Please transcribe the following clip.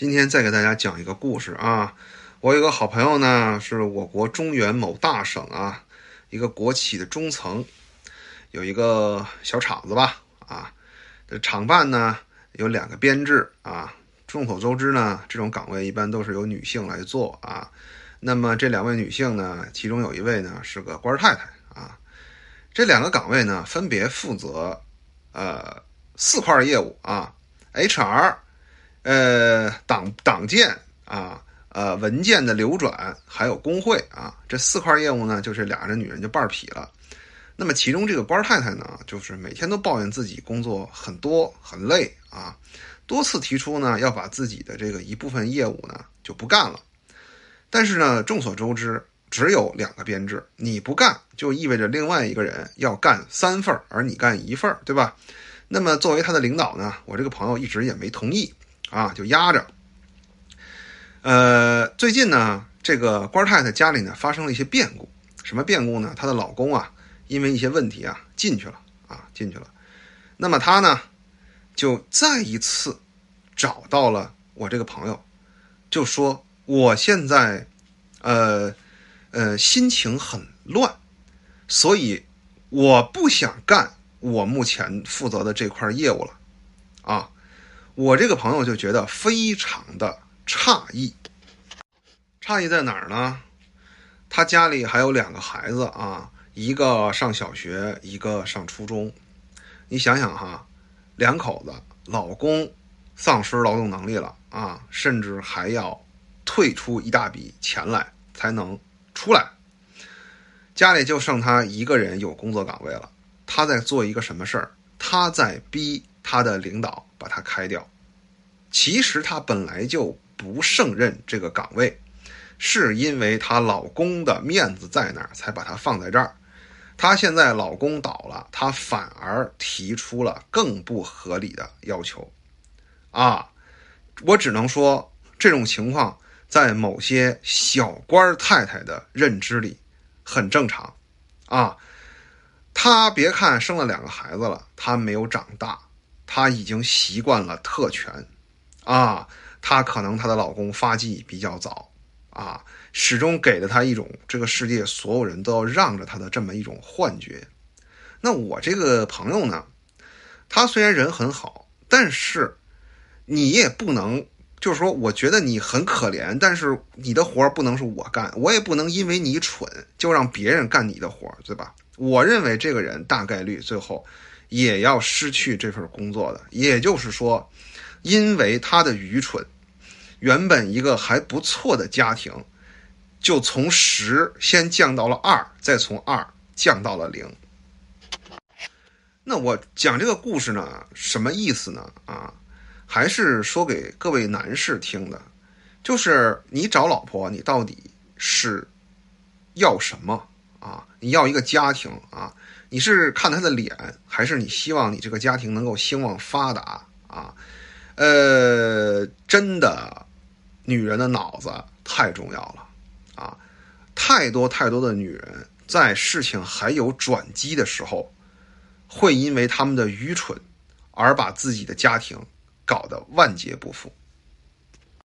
今天再给大家讲一个故事啊。我有个好朋友呢，是我国中原某大省啊一个国企的中层，有一个小厂子吧啊。这厂办呢有两个编制啊。众所周知呢，这种岗位一般都是由女性来做啊。那么这两位女性呢，其中有一位呢是个官太太啊。这两个岗位呢，分别负责呃四块业务啊，HR。呃，党党建啊，呃，文件的流转，还有工会啊，这四块业务呢，就是俩人女人就半劈了。那么其中这个官太太呢，就是每天都抱怨自己工作很多很累啊，多次提出呢要把自己的这个一部分业务呢就不干了。但是呢，众所周知，只有两个编制，你不干就意味着另外一个人要干三份而你干一份对吧？那么作为他的领导呢，我这个朋友一直也没同意。啊，就压着。呃，最近呢，这个官太太家里呢发生了一些变故。什么变故呢？她的老公啊，因为一些问题啊进去了啊进去了。那么她呢，就再一次找到了我这个朋友，就说我现在呃呃心情很乱，所以我不想干我目前负责的这块业务了啊。我这个朋友就觉得非常的诧异，诧异在哪儿呢？他家里还有两个孩子啊，一个上小学，一个上初中。你想想哈，两口子，老公丧失劳动能力了啊，甚至还要退出一大笔钱来才能出来，家里就剩他一个人有工作岗位了。他在做一个什么事儿？他在逼。他的领导把他开掉，其实他本来就不胜任这个岗位，是因为她老公的面子在那儿才把她放在这儿。她现在老公倒了，她反而提出了更不合理的要求。啊，我只能说这种情况在某些小官太太的认知里很正常。啊，她别看生了两个孩子了，她没有长大。她已经习惯了特权，啊，她可能她的老公发迹比较早，啊，始终给了她一种这个世界所有人都要让着她的这么一种幻觉。那我这个朋友呢，他虽然人很好，但是你也不能就是说，我觉得你很可怜，但是你的活不能是我干，我也不能因为你蠢就让别人干你的活对吧？我认为这个人大概率最后。也要失去这份工作的，也就是说，因为他的愚蠢，原本一个还不错的家庭，就从十先降到了二，再从二降到了零。那我讲这个故事呢，什么意思呢？啊，还是说给各位男士听的，就是你找老婆，你到底是要什么啊？你要一个家庭啊？你是看他的脸，还是你希望你这个家庭能够兴旺发达啊？呃，真的，女人的脑子太重要了啊！太多太多的女人在事情还有转机的时候，会因为他们的愚蠢而把自己的家庭搞得万劫不复。